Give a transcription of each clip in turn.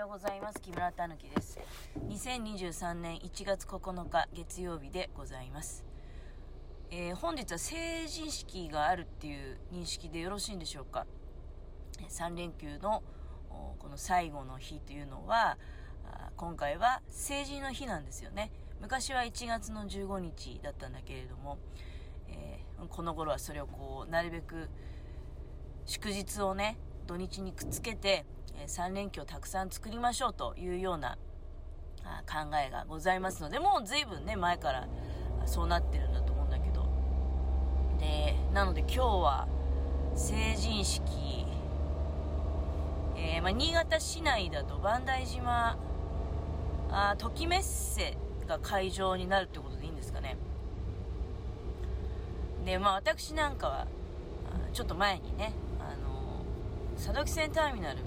ようございます。木村たぬきです。2023年1月9日月曜日でございます。えー本日は成人式があるっていう認識でよろしいんでしょうか？3連休のこの最後の日というのは、今回は成人の日なんですよね。昔は1月の15日だったんだけれども、えーこの頃はそれをこう、なるべく祝日をね、土日にくっつけて、え3連休をたくさん作りましょうというような考えがございますので、もう随分ね、前からそうなってるんだと思うんだけど。で、なので今日は成人式、えーまあ、新潟市内だと磐梯島、あときメッセが会場になるってことでいいんですかね。で、まあ私なんかは、ちょっと前にね、あの佐渡汽船ターミナル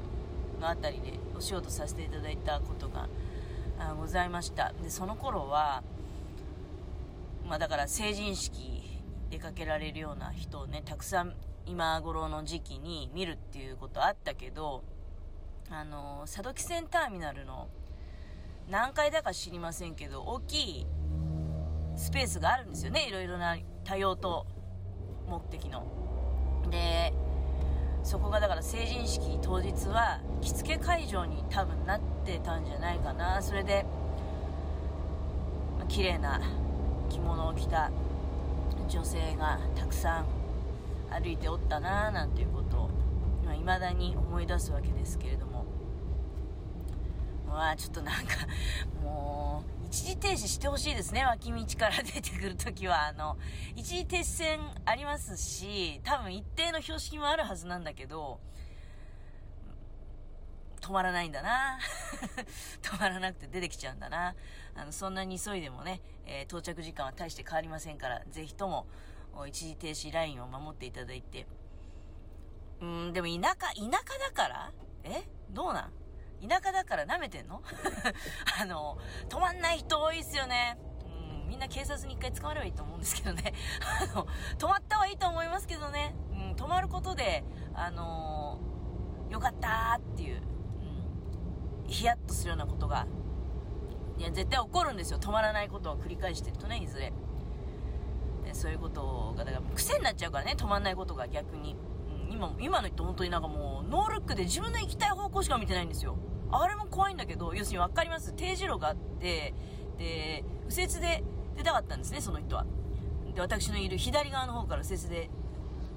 のあたりでお仕事させていただいたことがございました。で、その頃は、まあだから成人式出かけられるような人をね、たくさん今頃の時期に見るっていうことあったけど、あの佐渡汽船ターミナルの何階だか知りませんけど、大きいスペースがあるんですよね。いろいろな多用途目的の。で、そこがだから成人式当日は着付け会場に多分なってたんじゃないかな。それで、まあ綺麗な着物を着た女性がたくさん歩いておったななんていうことをい、ま、未だに思い出すわけですけれども。まあちょっとなんか、もう、一時停止してほしいですね、脇道から出てくるときは。あの、一時停止線ありますし、多分一定の標識もあるはずなんだけど、止まらないんだな。止まらなくて出てきちゃうんだな。あの、そんなに急いでもね、えー到着時間は大して変わりませんから、ぜひとも、一時停止ラインを守っていただいて。うん、でも田舎、田舎だからえ？どうなん？田舎だから舐めてんの？あの、止まんない人多いですよね。うん、みんな警察に一回捕まればいいと思うんですけどね。あの、止まったはいいと思いますけどね。うん、止まることで、あのよかったっていう、うん、ヒヤッとするようなことが、いや、絶対起こるんですよ。止まらないことを繰り返してるとね、いずれ。そういうことが、だから癖になっちゃうからね、止まんないことが逆に。うん、今、今の人本当になんかもう、ノールックで自分の行きたい方向しか見てないんですよ。あれも怖いんだけど、要するに分かります定時路があって、で、右折で出たかったんですね、その人は。で、私のいる左側の方から右折で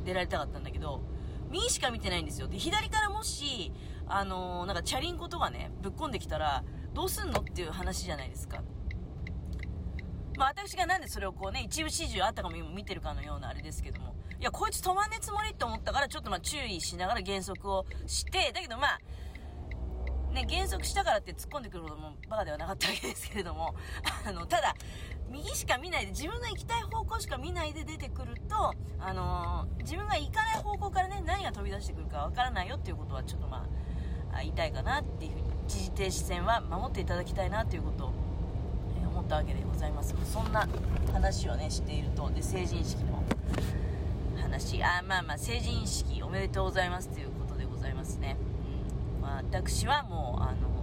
出られたかったんだけど、右しか見てないんですよ。で、左からもし、あのーなんかチャリンコとかね、ぶっ込んできたら、どうすんのっていう話じゃないですか。まあ私がなんでそれをこうね、一部始終あったかも今見てるかのようなあれですけども。いや、こいつ止まんねえつもりって思ったから、ちょっとまあ注意しながら減速をして、だけどまあ、ね、減速したからって突っ込んでくるほどもバカではなかったわけですけれども、あの、ただ、右しか見ないで、自分の行きたい方向しか見ないで出てくると、あのー自分が行かない方向からね、何が飛び出してくるかわからないよっていうことはちょっとまあ、言いたいかなっていうふうに、一時停止線は守っていただきたいなということを、え思ったわけでございます。そんな話をね、していると、で、成人式の話、あ、まあまあ、成人式おめでとうございますということでございますね。私はもう、あの、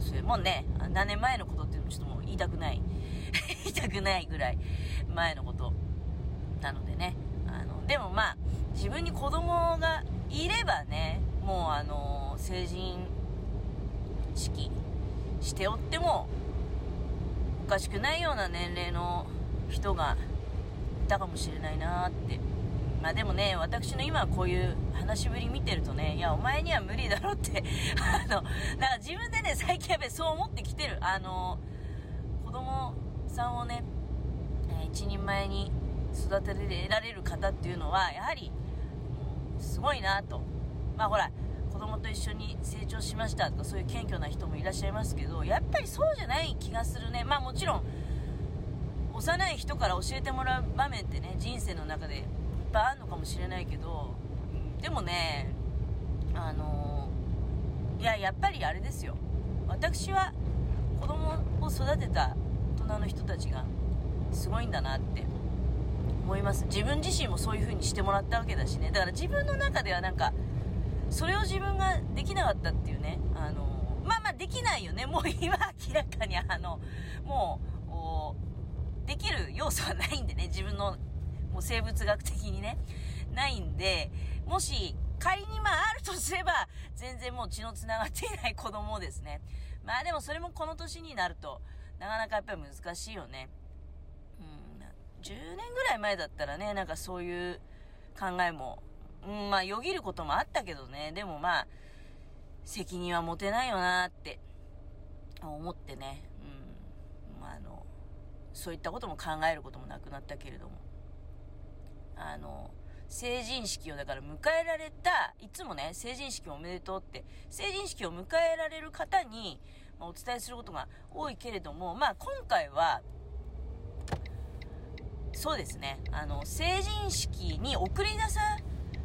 それもね、何年前のことっていうのもちょっともう言いたくない。言いたくないぐらい前のことなのでね。あの、でもまあ、自分に子供がいればね、もうあの、成人式しておっても、おかしくないような年齢の人がいたかもしれないなって。まあでもね、私の今こういう話しぶり見てるとね、いや、お前には無理だろって、あの、だか自分でね、最近やっぱりそう思ってきてる。あの、子供さんをね、えー一人前に育てられる方っていうのは、やはり、すごいなと。まあほら、子供と一緒に成長しましたとか、そういう謙虚な人もいらっしゃいますけど、やっぱりそうじゃない気がするね。まあもちろん、幼い人から教えてもらう場面ってね、人生の中でぱいあるのかもしれないけど、でもね、あのいや、やっぱりあれですよ。私は子供を育てた大人の人たちがすごいんだなって思います。自分自身もそういう風にしてもらったわけだしね。だから自分の中ではなんか、それを自分ができなかったっていうね、あのまあまあできないよね。もう今明らかにあの、もう、できる要素はないんでね、自分のもう生物学的にね、ないんで、もし仮にまああるとすれば、全然もう血の繋がっていない子供ですね。まあでもそれもこの年になると、なかなかやっぱり難しいよね。うん、10年ぐらい前だったらね、なんかそういう考えも、うん、まあよぎることもあったけどね、でもまあ、責任は持てないよなって思ってね、うん、まああの、そういったことも考えることもなくなったけれども、あの、成人式をだから迎えられた、いつもね、成人式おめでとうって、成人式を迎えられる方に、ま、お伝えすることが多いけれども、まあ今回は、そうですね、あの、成人式に送り出さ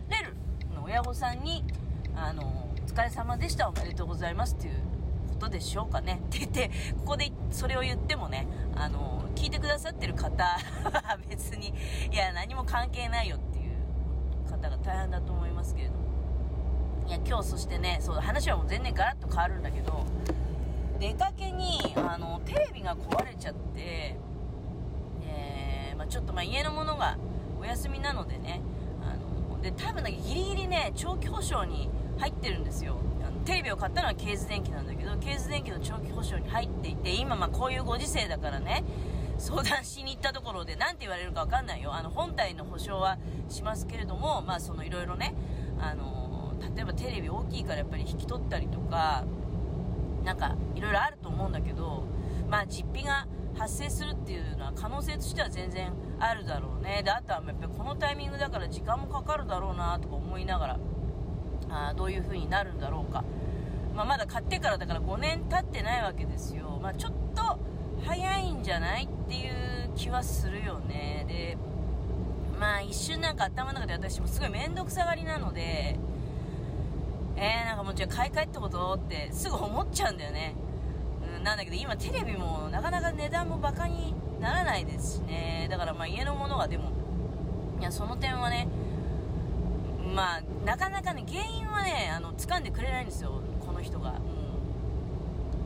れる親御さんに、あの、お疲れ様でした、おめでとうございますっていうことでしょうかね。って言って、ここでそれを言ってもね、あの、聞いてくださってる方は 別に、いや、何も関係ないよっていう方が大変だと思いますけれどもいや今日そしてねそう話はもう全然ガラッと変わるんだけど出かけにあのテレビが壊れちゃって、えー、まあ、ちょっとまあ家のものがお休みなのでねあので多分ギリギリね長期保証に入ってるんですよテレビを買ったのはケーズ電機なんだけどケーズ電機の長期保証に入っていて今まこういうご時世だからね相談しに行ったところで何て言われるか分かんないよ。あの本体の保証はしますけれどもまあそのいろいろねあの例えばテレビ大きいからやっぱり引き取ったりとかなんかいろいろあると思うんだけどまあ実費が発生するっていうのは可能性としては全然あるだろうね。であとはやっぱりこのタイミングだから時間もかかるだろうなとか思いながらあどういう風になるんだろうか、まあ、まだ買ってからだから5年経ってないわけですよ、まあ、ちょっと早いんじゃないっていう気はするよね。でまあ一瞬なんか頭の中で私もすごい面倒くさがりなのでえー、なんかもうじゃあ買い替えってこと？ってすぐ思っちゃうんだよね、うん、なんだけど今テレビもなかなか値段もバカにならないですしね。だからまあ家のものがでもいやその点はねまあなかなかね原因はねあの掴んでくれないんですよこの人が、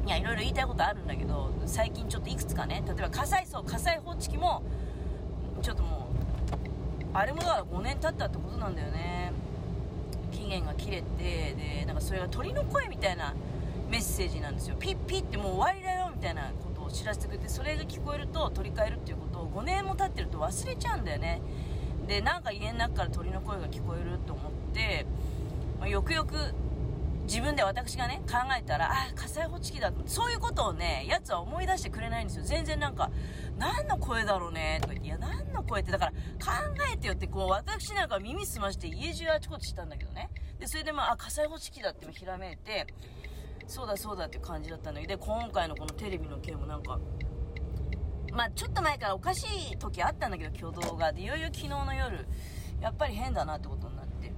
いや、いろいろ言いたいことあるんだけど、最近ちょっといくつかね、例えば火災層、火災報知器も、ちょっともう、あれもだから5年経ったってことなんだよね。期限が切れて、で、なんかそれが鳥の声みたいなメッセージなんですよ。ピッピッってもう終わりだよみたいなことを知らせてくれて、それが聞こえると取り替えるっていうことを5年も経ってると忘れちゃうんだよね。で、なんか家の中から鳥の声が聞こえると思って、まあ、よくよく自分で私がね、考えたら、あ、火災報知器だ。そういうことをね、やつは思い出してくれないんですよ。全然なんか、何の声だろうね、とか、いや、何の声って、だから、考えてよって、こう、私なんか耳すまして家中あちこちしたんだけどね。で、それでまあ、あ、火災報知器だってひらめいて、そうだそうだっていう感じだったんだけど、で、今回のこのテレビの件もなんか、まあ、ちょっと前からおかしい時あったんだけど、挙動が。で、いよいよ昨日の夜、やっぱり変だなってことになって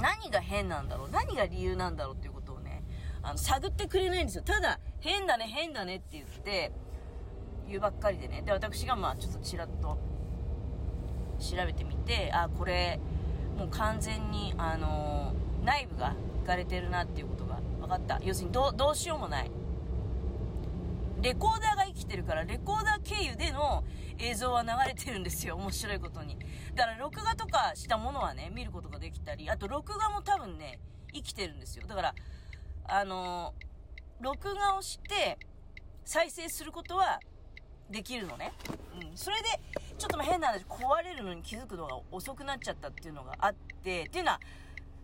何が変なんだろう？何が理由なんだろうっていうことをね、あの、探ってくれないんですよ。ただ、変だね、変だねって言って、言うばっかりでね。で、私がまあ、ちょっとちらっと調べてみて、あ、これ、もう完全に、あのー、内部がいかれてるなっていうことが分かった。要するにど、どうしようもない。レコーダーが生きてるから、レコーダー経由での映像は流れてるんですよ。面白いことに。だから録画とかしたものはね、見ることができたり、あと録画も多分ね、生きてるんですよ。だから、あのー、録画をして再生することはできるのね。うん。それで、ちょっと変な話、壊れるのに気づくのが遅くなっちゃったっていうのがあって、っていうのは、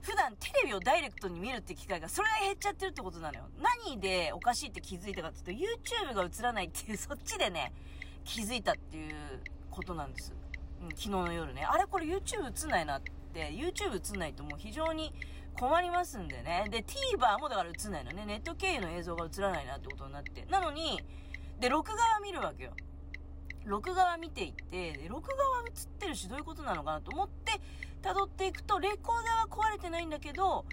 普段テレビをダイレクトに見るって機会がそれが減っちゃってるってことなのよ。何でおかしいって気づいたかっていうと YouTube が映らないっていうそっちでね、気づいたっていうことなんです。うん、昨日の夜ね。あれこれ YouTube 映んないなって、YouTube 映んないともう非常に困りますんでね。で、TVer もだから映んないのね。ネット経由の映像が映らないなってことになって。なのに、で、録画は見るわけよ。録画は見ていって、録画は映ってるしどういうことなのかなと思って、辿っていくと、レコーダーは壊れてないんだけど、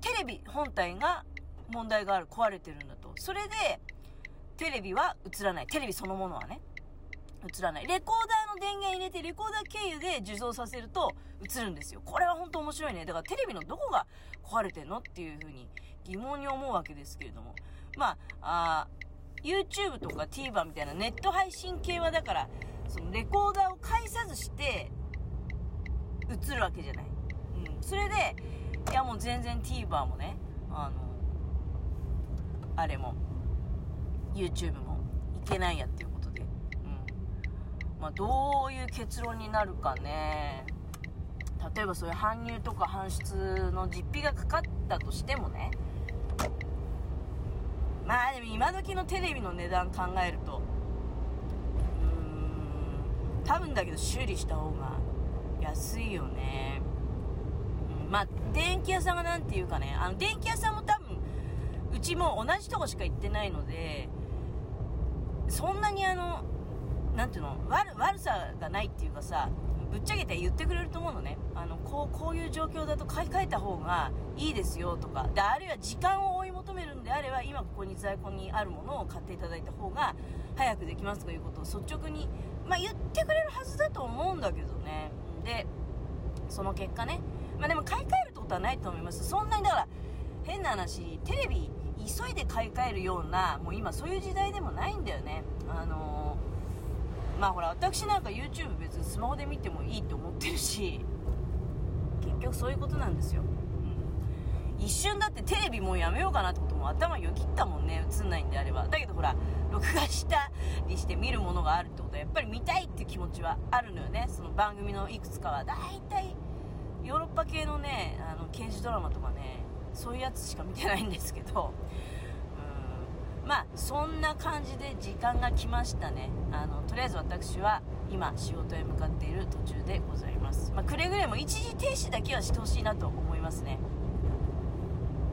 テレビ本体が問題がある、壊れてるんだと。それで、テレビは映らない。テレビそのものはね。映らない。レコーダーの電源入れて、レコーダー経由で受像させると映るんですよ。これは本当面白いね。だからテレビのどこが壊れてんのっていう風に疑問に思うわけですけれども。まあ、あ YouTube とか TVer みたいなネット配信系はだから、そのレコーダーを介さずして映るわけじゃない。うん。それで、いやもう全然 TVer もね、あの、あれも、YouTube もいけないやっていうことで。うん。まあ、どういう結論になるかね。例えばそういう搬入とか搬出の実費がかかったとしてもね、まあでも今時のテレビの値段考えると、うーん、多分だけど修理した方が安いよね。まあ、電気屋さんが何て言うかね、あの、電気屋さんも多分、うちも同じとこしか行ってないので、そんなにあの、なんていうの、悪、悪さがないっていうかさ、ぶっちゃけて言ってくれると思うのね。あの、こう、こういう状況だと買い替えた方がいいですよとか、で、あるいは時間を追い求めるんであれば、今ここに在庫にあるものを買っていただいた方が早くできますということを率直に、まあ、言ってくれるはずだと思うんだけどね。で、その結果ね、まあでも買い替えるってことはないと思います。そんなにだから、変な話、テレビ急いで買い替えるような、もう今そういう時代でもないんだよね。あのーまあほら私なんか YouTube 別にスマホで見てもいいと思ってるし結局そういうことなんですよ、うん、一瞬だってテレビもうやめようかなってことも頭よぎったもんね映んないんであれば。だけどほら録画したりして見るものがあるってことはやっぱり見たいって気持ちはあるのよね。その番組のいくつかは。大体ヨーロッパ系のねあの刑事ドラマとかねそういうやつしか見てないんですけど。まあそんな感じで時間が来ましたね。あのとりあえず私は今仕事へ向かっている途中でございます、まあ、くれぐれも一時停止だけはしてほしいなと思いますね。